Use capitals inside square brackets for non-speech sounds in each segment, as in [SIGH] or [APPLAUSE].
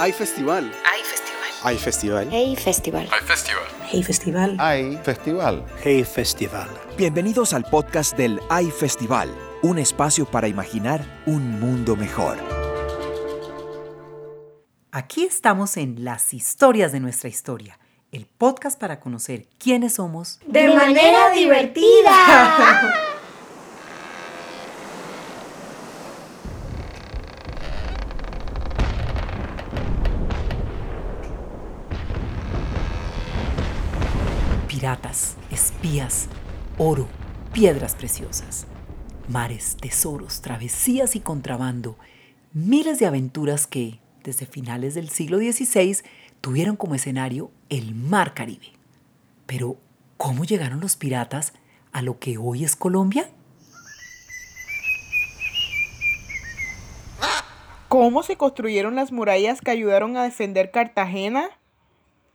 Hay festival. Hay festival. Hay festival. Hey Festival. Hay festival. Hey Festival. Hay festival. Hey Festival. Bienvenidos al podcast del Hay Festival, un espacio para imaginar un mundo mejor. Aquí estamos en Las historias de nuestra historia, el podcast para conocer quiénes somos De manera divertida. [LAUGHS] espías, oro, piedras preciosas, mares, tesoros, travesías y contrabando, miles de aventuras que, desde finales del siglo XVI, tuvieron como escenario el Mar Caribe. Pero, ¿cómo llegaron los piratas a lo que hoy es Colombia? ¿Cómo se construyeron las murallas que ayudaron a defender Cartagena?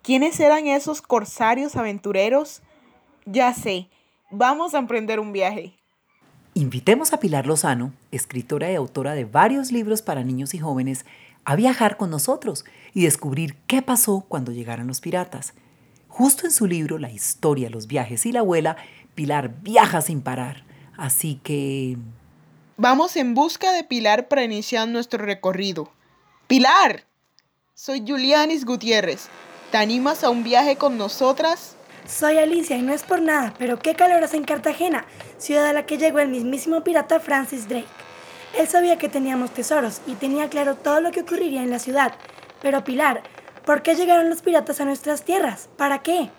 ¿Quiénes eran esos corsarios aventureros? Ya sé, vamos a emprender un viaje. Invitemos a Pilar Lozano, escritora y autora de varios libros para niños y jóvenes, a viajar con nosotros y descubrir qué pasó cuando llegaron los piratas. Justo en su libro La historia, los viajes y la abuela, Pilar viaja sin parar. Así que... Vamos en busca de Pilar para iniciar nuestro recorrido. ¡Pilar! Soy Julianis Gutiérrez. ¿Te animas a un viaje con nosotras? Soy Alicia y no es por nada, pero qué calor hace en Cartagena, ciudad a la que llegó el mismísimo pirata Francis Drake. Él sabía que teníamos tesoros y tenía claro todo lo que ocurriría en la ciudad. Pero Pilar, ¿por qué llegaron los piratas a nuestras tierras? ¿Para qué?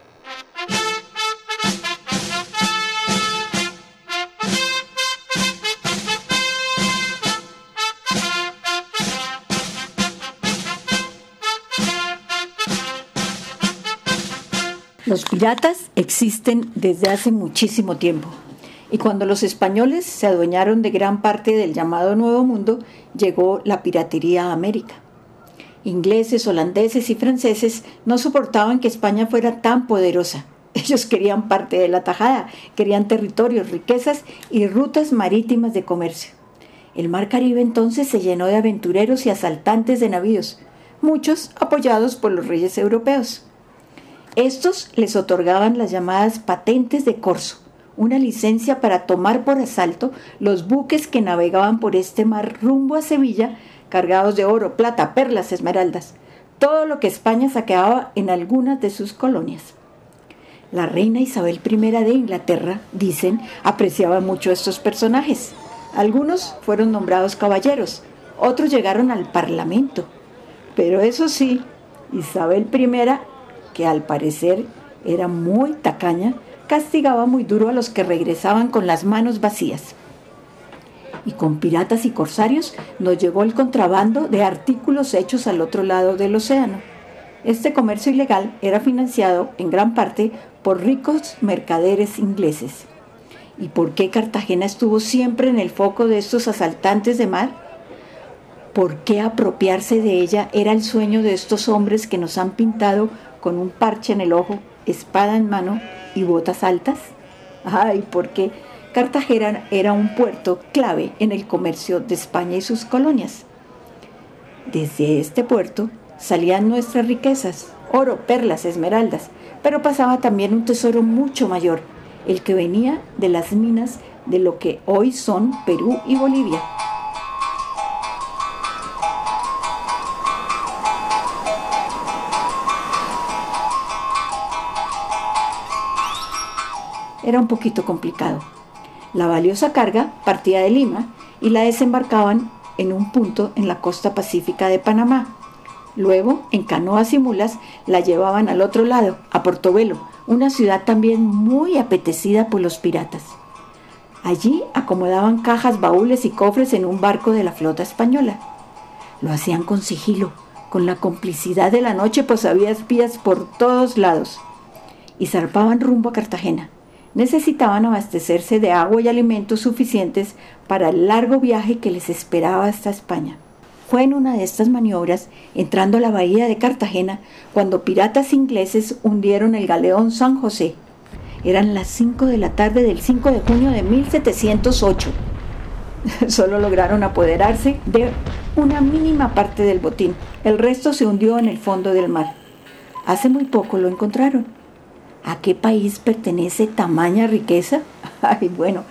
Los piratas existen desde hace muchísimo tiempo. Y cuando los españoles se adueñaron de gran parte del llamado Nuevo Mundo, llegó la piratería a América. Ingleses, holandeses y franceses no soportaban que España fuera tan poderosa. [LAUGHS] Ellos querían parte de la tajada, querían territorios, riquezas y rutas marítimas de comercio. El mar Caribe entonces se llenó de aventureros y asaltantes de navíos, muchos apoyados por los reyes europeos. Estos les otorgaban las llamadas patentes de corso, una licencia para tomar por asalto los buques que navegaban por este mar rumbo a Sevilla, cargados de oro, plata, perlas, esmeraldas, todo lo que España saqueaba en algunas de sus colonias. La reina Isabel I de Inglaterra, dicen, apreciaba mucho a estos personajes. Algunos fueron nombrados caballeros, otros llegaron al Parlamento. Pero eso sí, Isabel I que al parecer era muy tacaña, castigaba muy duro a los que regresaban con las manos vacías. Y con piratas y corsarios nos llegó el contrabando de artículos hechos al otro lado del océano. Este comercio ilegal era financiado en gran parte por ricos mercaderes ingleses. ¿Y por qué Cartagena estuvo siempre en el foco de estos asaltantes de mar? ¿Por qué apropiarse de ella era el sueño de estos hombres que nos han pintado con un parche en el ojo, espada en mano y botas altas? Ay, porque Cartagena era un puerto clave en el comercio de España y sus colonias. Desde este puerto salían nuestras riquezas, oro, perlas, esmeraldas, pero pasaba también un tesoro mucho mayor, el que venía de las minas de lo que hoy son Perú y Bolivia. Era un poquito complicado. La valiosa carga partía de Lima y la desembarcaban en un punto en la costa pacífica de Panamá. Luego, en canoas y mulas, la llevaban al otro lado, a Portobelo, una ciudad también muy apetecida por los piratas. Allí acomodaban cajas, baúles y cofres en un barco de la flota española. Lo hacían con sigilo, con la complicidad de la noche, pues había espías por todos lados. Y zarpaban rumbo a Cartagena necesitaban abastecerse de agua y alimentos suficientes para el largo viaje que les esperaba hasta España. Fue en una de estas maniobras, entrando a la bahía de Cartagena, cuando piratas ingleses hundieron el galeón San José. Eran las 5 de la tarde del 5 de junio de 1708. [LAUGHS] Solo lograron apoderarse de una mínima parte del botín. El resto se hundió en el fondo del mar. Hace muy poco lo encontraron. ¿A qué país pertenece tamaña riqueza? [LAUGHS] Ay, bueno,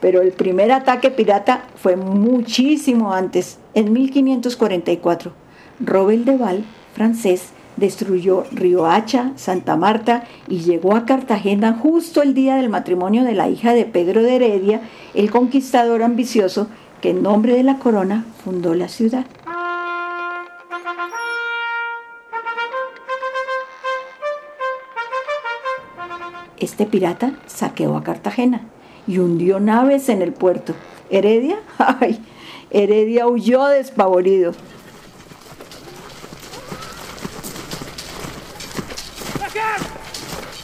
pero el primer ataque pirata fue muchísimo antes, en 1544. Robel de Val, francés, destruyó Riohacha, Santa Marta y llegó a Cartagena justo el día del matrimonio de la hija de Pedro de Heredia, el conquistador ambicioso que en nombre de la corona fundó la ciudad. Este pirata saqueó a Cartagena y hundió naves en el puerto. Heredia, [LAUGHS] ay, Heredia huyó despavorido.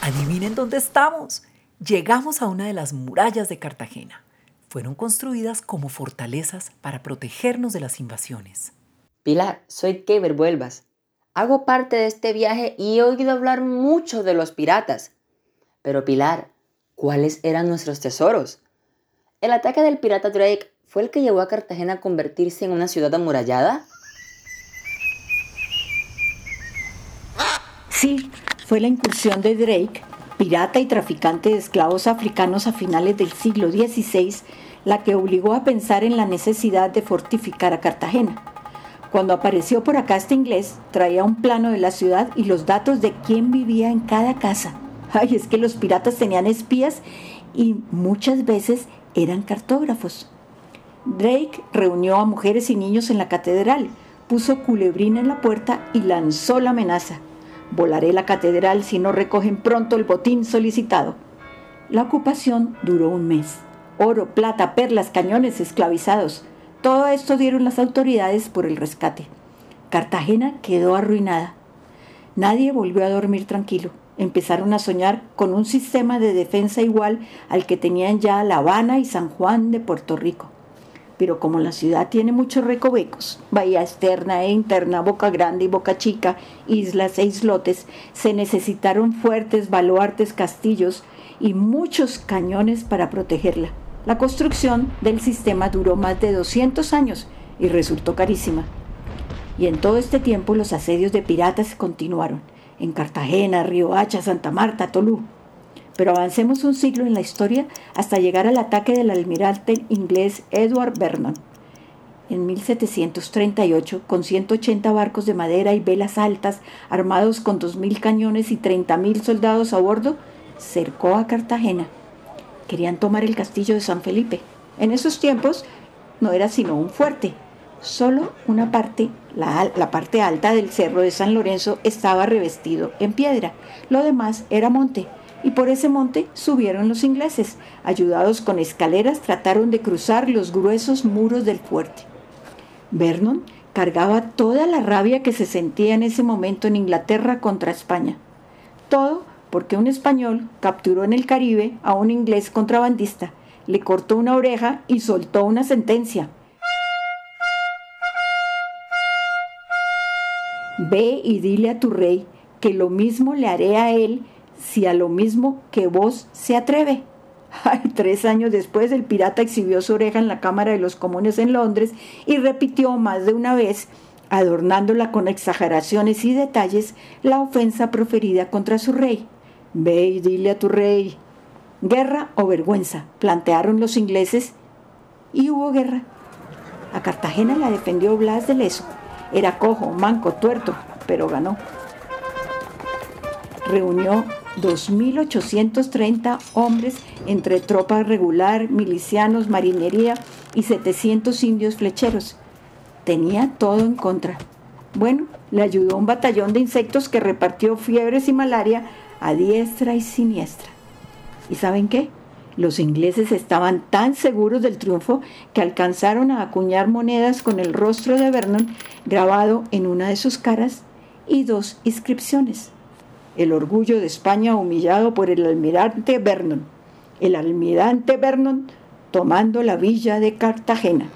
Adivinen dónde estamos. Llegamos a una de las murallas de Cartagena. Fueron construidas como fortalezas para protegernos de las invasiones. Pilar, soy Keber Vuelvas. Hago parte de este viaje y he oído hablar mucho de los piratas. Pero Pilar, ¿cuáles eran nuestros tesoros? ¿El ataque del pirata Drake fue el que llevó a Cartagena a convertirse en una ciudad amurallada? Sí, fue la incursión de Drake, pirata y traficante de esclavos africanos a finales del siglo XVI, la que obligó a pensar en la necesidad de fortificar a Cartagena. Cuando apareció por acá este inglés, traía un plano de la ciudad y los datos de quién vivía en cada casa. Ay, es que los piratas tenían espías y muchas veces eran cartógrafos. Drake reunió a mujeres y niños en la catedral, puso culebrina en la puerta y lanzó la amenaza. Volaré la catedral si no recogen pronto el botín solicitado. La ocupación duró un mes. Oro, plata, perlas, cañones esclavizados. Todo esto dieron las autoridades por el rescate. Cartagena quedó arruinada. Nadie volvió a dormir tranquilo. Empezaron a soñar con un sistema de defensa igual al que tenían ya La Habana y San Juan de Puerto Rico pero como la ciudad tiene muchos recovecos, bahía externa e interna, boca grande y boca chica, islas e islotes, se necesitaron fuertes baluartes, castillos y muchos cañones para protegerla. La construcción del sistema duró más de 200 años y resultó carísima. Y en todo este tiempo los asedios de piratas continuaron, en Cartagena, Río Hacha, Santa Marta, Tolú. Pero avancemos un siglo en la historia hasta llegar al ataque del almirante inglés Edward Vernon. En 1738, con 180 barcos de madera y velas altas, armados con 2.000 cañones y 30.000 soldados a bordo, cercó a Cartagena. Querían tomar el castillo de San Felipe. En esos tiempos no era sino un fuerte. Solo una parte, la, la parte alta del cerro de San Lorenzo, estaba revestido en piedra. Lo demás era monte y por ese monte subieron los ingleses. Ayudados con escaleras trataron de cruzar los gruesos muros del fuerte. Vernon cargaba toda la rabia que se sentía en ese momento en Inglaterra contra España. Todo porque un español capturó en el Caribe a un inglés contrabandista, le cortó una oreja y soltó una sentencia. Ve y dile a tu rey que lo mismo le haré a él si a lo mismo que vos se atreve. [LAUGHS] Tres años después el pirata exhibió su oreja en la Cámara de los Comunes en Londres y repitió más de una vez, adornándola con exageraciones y detalles, la ofensa proferida contra su rey. Ve y dile a tu rey. Guerra o vergüenza, plantearon los ingleses y hubo guerra. A Cartagena la defendió Blas de Leso. Era cojo, manco, tuerto, pero ganó. Reunió 2.830 hombres entre tropa regular, milicianos, marinería y 700 indios flecheros. Tenía todo en contra. Bueno, le ayudó un batallón de insectos que repartió fiebres y malaria a diestra y siniestra. ¿Y saben qué? Los ingleses estaban tan seguros del triunfo que alcanzaron a acuñar monedas con el rostro de Vernon grabado en una de sus caras y dos inscripciones el orgullo de España humillado por el almirante Vernon. El almirante Vernon tomando la villa de Cartagena.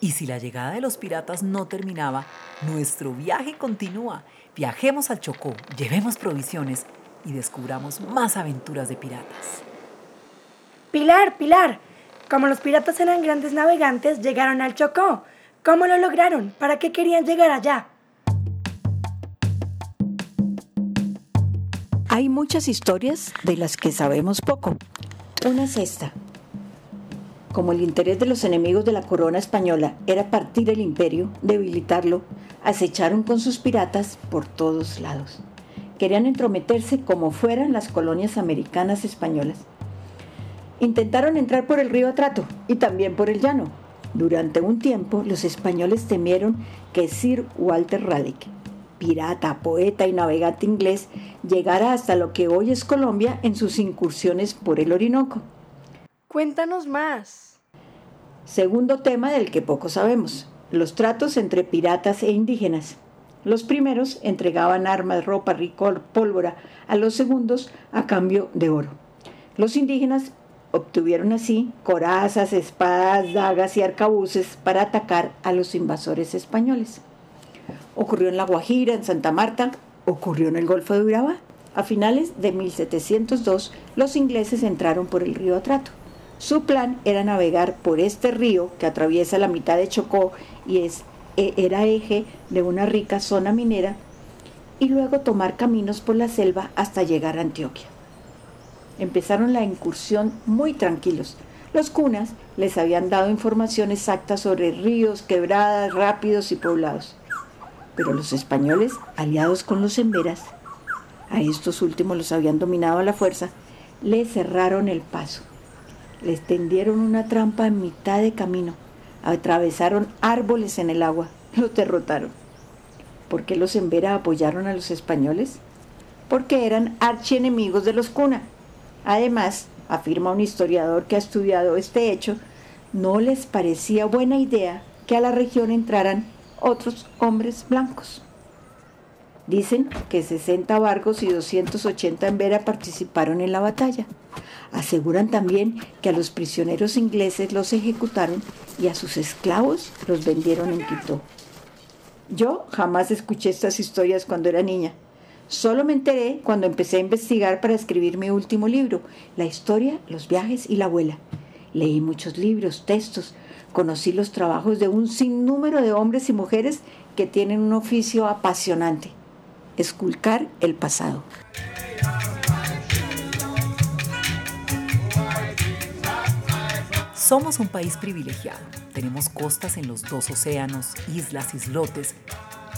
Y si la llegada de los piratas no terminaba, nuestro viaje continúa. Viajemos al Chocó, llevemos provisiones y descubramos más aventuras de piratas. Pilar, Pilar. Como los piratas eran grandes navegantes, llegaron al Chocó. ¿Cómo lo lograron? ¿Para qué querían llegar allá? Hay muchas historias de las que sabemos poco. Una es esta. Como el interés de los enemigos de la corona española era partir el imperio, debilitarlo, acecharon con sus piratas por todos lados. Querían entrometerse como fueran las colonias americanas españolas. Intentaron entrar por el río Atrato y también por el llano. Durante un tiempo los españoles temieron que Sir Walter Raleigh, pirata, poeta y navegante inglés, llegara hasta lo que hoy es Colombia en sus incursiones por el Orinoco. Cuéntanos más. Segundo tema del que poco sabemos, los tratos entre piratas e indígenas. Los primeros entregaban armas, ropa, ricor, pólvora a los segundos a cambio de oro. Los indígenas obtuvieron así corazas, espadas, dagas y arcabuces para atacar a los invasores españoles. Ocurrió en La Guajira, en Santa Marta, ocurrió en el Golfo de Urabá. A finales de 1702, los ingleses entraron por el río Atrato. Su plan era navegar por este río que atraviesa la mitad de Chocó y es, e, era eje de una rica zona minera y luego tomar caminos por la selva hasta llegar a Antioquia. Empezaron la incursión muy tranquilos. Los cunas les habían dado información exacta sobre ríos, quebradas, rápidos y poblados. Pero los españoles, aliados con los emberas, a estos últimos los habían dominado a la fuerza, les cerraron el paso. Les tendieron una trampa en mitad de camino. Atravesaron árboles en el agua. Los derrotaron. ¿Por qué los Embera apoyaron a los españoles? Porque eran archienemigos de los Cuna. Además, afirma un historiador que ha estudiado este hecho, no les parecía buena idea que a la región entraran otros hombres blancos. Dicen que 60 barcos y 280 en Vera participaron en la batalla. Aseguran también que a los prisioneros ingleses los ejecutaron y a sus esclavos los vendieron en Quito. Yo jamás escuché estas historias cuando era niña. Solo me enteré cuando empecé a investigar para escribir mi último libro, La historia, los viajes y la abuela. Leí muchos libros, textos, conocí los trabajos de un sinnúmero de hombres y mujeres que tienen un oficio apasionante, esculcar el pasado. Somos un país privilegiado. Tenemos costas en los dos océanos, islas, islotes.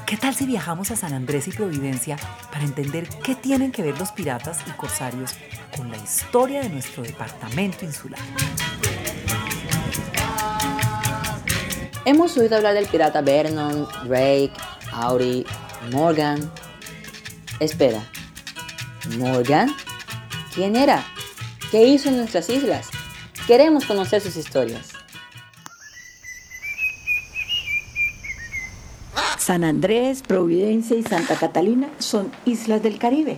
¿Qué tal si viajamos a San Andrés y Providencia para entender qué tienen que ver los piratas y corsarios con la historia de nuestro departamento insular? Hemos oído hablar del pirata Vernon, Drake, Auri, Morgan. Espera, ¿Morgan? ¿Quién era? ¿Qué hizo en nuestras islas? Queremos conocer sus historias. San Andrés, Providencia y Santa Catalina son islas del Caribe.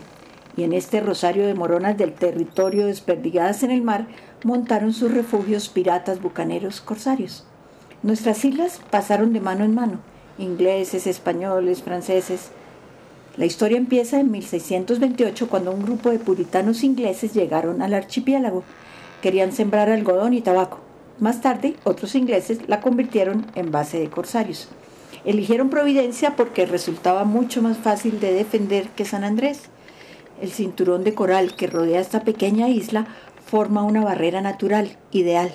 Y en este rosario de moronas del territorio desperdigadas en el mar montaron sus refugios piratas, bucaneros, corsarios. Nuestras islas pasaron de mano en mano, ingleses, españoles, franceses. La historia empieza en 1628 cuando un grupo de puritanos ingleses llegaron al archipiélago. Querían sembrar algodón y tabaco. Más tarde, otros ingleses la convirtieron en base de corsarios. Eligieron Providencia porque resultaba mucho más fácil de defender que San Andrés. El cinturón de coral que rodea esta pequeña isla forma una barrera natural, ideal.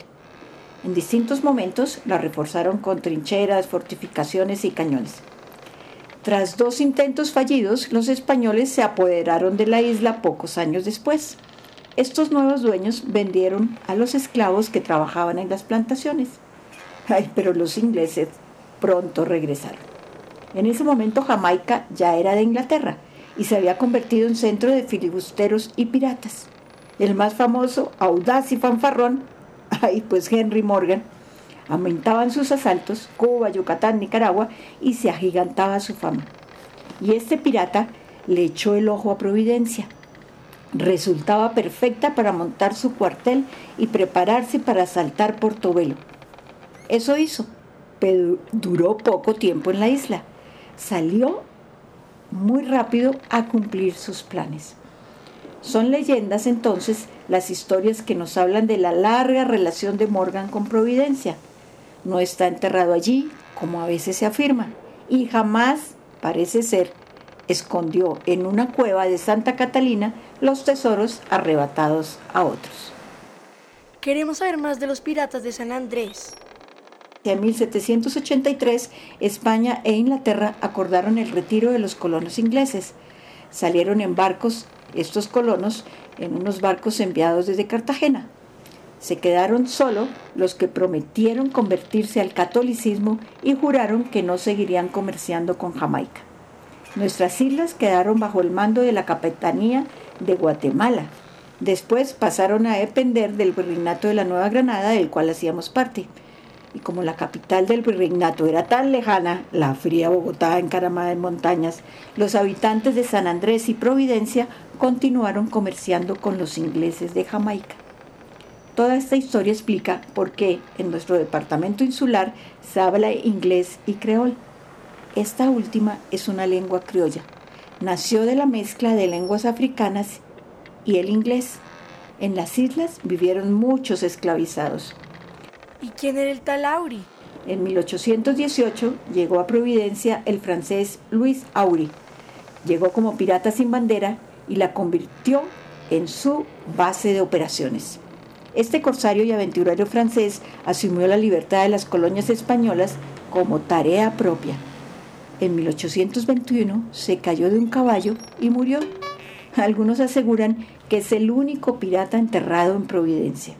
En distintos momentos la reforzaron con trincheras, fortificaciones y cañones. Tras dos intentos fallidos, los españoles se apoderaron de la isla pocos años después. Estos nuevos dueños vendieron a los esclavos que trabajaban en las plantaciones. Ay, pero los ingleses pronto regresaron. En ese momento Jamaica ya era de Inglaterra y se había convertido en centro de filibusteros y piratas. El más famoso, audaz y fanfarrón, [LAUGHS] ay, pues Henry Morgan, aumentaban sus asaltos, Cuba, Yucatán, Nicaragua, y se agigantaba su fama. Y este pirata le echó el ojo a Providencia. Resultaba perfecta para montar su cuartel y prepararse para asaltar Portobelo. Eso hizo, pero duró poco tiempo en la isla. Salió muy rápido a cumplir sus planes. Son leyendas entonces las historias que nos hablan de la larga relación de Morgan con Providencia. No está enterrado allí, como a veces se afirma, y jamás, parece ser, escondió en una cueva de Santa Catalina los tesoros arrebatados a otros. Queremos saber más de los piratas de San Andrés. En 1783, España e Inglaterra acordaron el retiro de los colonos ingleses. Salieron en barcos estos colonos en unos barcos enviados desde Cartagena. Se quedaron solo los que prometieron convertirse al catolicismo y juraron que no seguirían comerciando con Jamaica. Nuestras islas quedaron bajo el mando de la Capitanía de Guatemala. Después pasaron a depender del virreinato de la Nueva Granada, del cual hacíamos parte. Y como la capital del virreinato era tan lejana, la fría Bogotá encaramada en montañas, los habitantes de San Andrés y Providencia continuaron comerciando con los ingleses de Jamaica. Toda esta historia explica por qué en nuestro departamento insular se habla inglés y creol. Esta última es una lengua criolla. Nació de la mezcla de lenguas africanas y el inglés. En las islas vivieron muchos esclavizados. ¿Y quién era el tal Auri? En 1818 llegó a Providencia el francés Louis Auri. Llegó como pirata sin bandera y la convirtió en su base de operaciones. Este corsario y aventurero francés asumió la libertad de las colonias españolas como tarea propia. En 1821 se cayó de un caballo y murió. Algunos aseguran que es el único pirata enterrado en Providencia.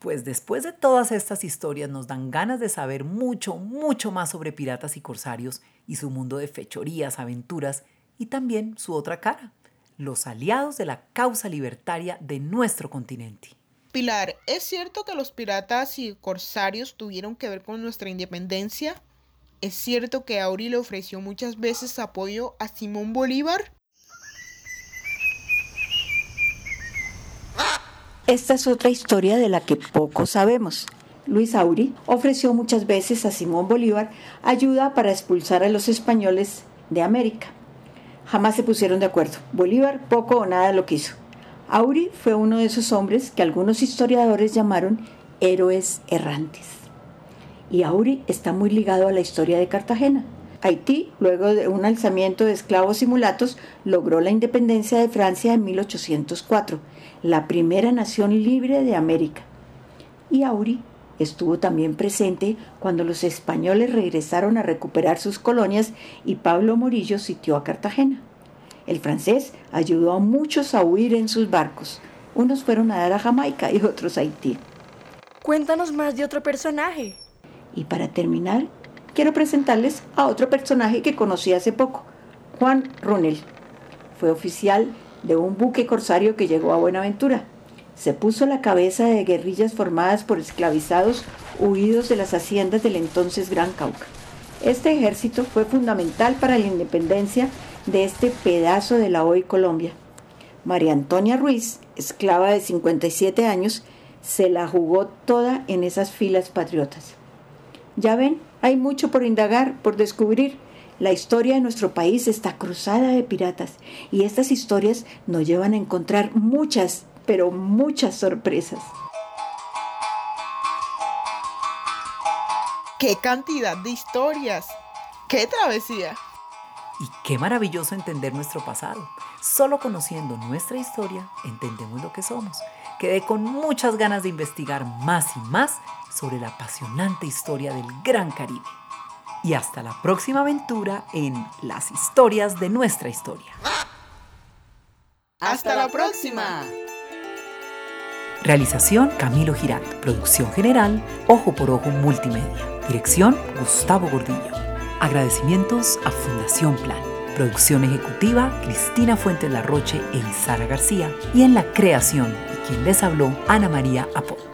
Pues después de todas estas historias nos dan ganas de saber mucho, mucho más sobre piratas y corsarios y su mundo de fechorías, aventuras y también su otra cara, los aliados de la causa libertaria de nuestro continente. Pilar, ¿es cierto que los piratas y corsarios tuvieron que ver con nuestra independencia? ¿Es cierto que Auri le ofreció muchas veces apoyo a Simón Bolívar? Esta es otra historia de la que poco sabemos. Luis Auri ofreció muchas veces a Simón Bolívar ayuda para expulsar a los españoles de América. Jamás se pusieron de acuerdo. Bolívar poco o nada lo quiso. Auri fue uno de esos hombres que algunos historiadores llamaron héroes errantes y Auri está muy ligado a la historia de Cartagena. Haití, luego de un alzamiento de esclavos y mulatos, logró la independencia de Francia en 1804, la primera nación libre de América. Y Auri estuvo también presente cuando los españoles regresaron a recuperar sus colonias y Pablo Morillo sitió a Cartagena. El francés ayudó a muchos a huir en sus barcos. Unos fueron a dar a Jamaica y otros a Haití. Cuéntanos más de otro personaje. Y para terminar, quiero presentarles a otro personaje que conocí hace poco, Juan Runel. Fue oficial de un buque corsario que llegó a Buenaventura. Se puso la cabeza de guerrillas formadas por esclavizados huidos de las haciendas del entonces Gran Cauca. Este ejército fue fundamental para la independencia de este pedazo de la hoy Colombia. María Antonia Ruiz, esclava de 57 años, se la jugó toda en esas filas patriotas. Ya ven, hay mucho por indagar, por descubrir. La historia de nuestro país está cruzada de piratas y estas historias nos llevan a encontrar muchas, pero muchas sorpresas. ¡Qué cantidad de historias! ¡Qué travesía! Y qué maravilloso entender nuestro pasado. Solo conociendo nuestra historia entendemos lo que somos. Quedé con muchas ganas de investigar más y más sobre la apasionante historia del Gran Caribe. Y hasta la próxima aventura en las historias de nuestra historia. ¡Hasta la próxima! Realización Camilo Giralt. Producción general Ojo por Ojo Multimedia. Dirección Gustavo Gordillo. Agradecimientos a Fundación Plan. Producción ejecutiva Cristina Fuentes Larroche e Isara García. Y en la creación, y quien les habló, Ana María Aponte.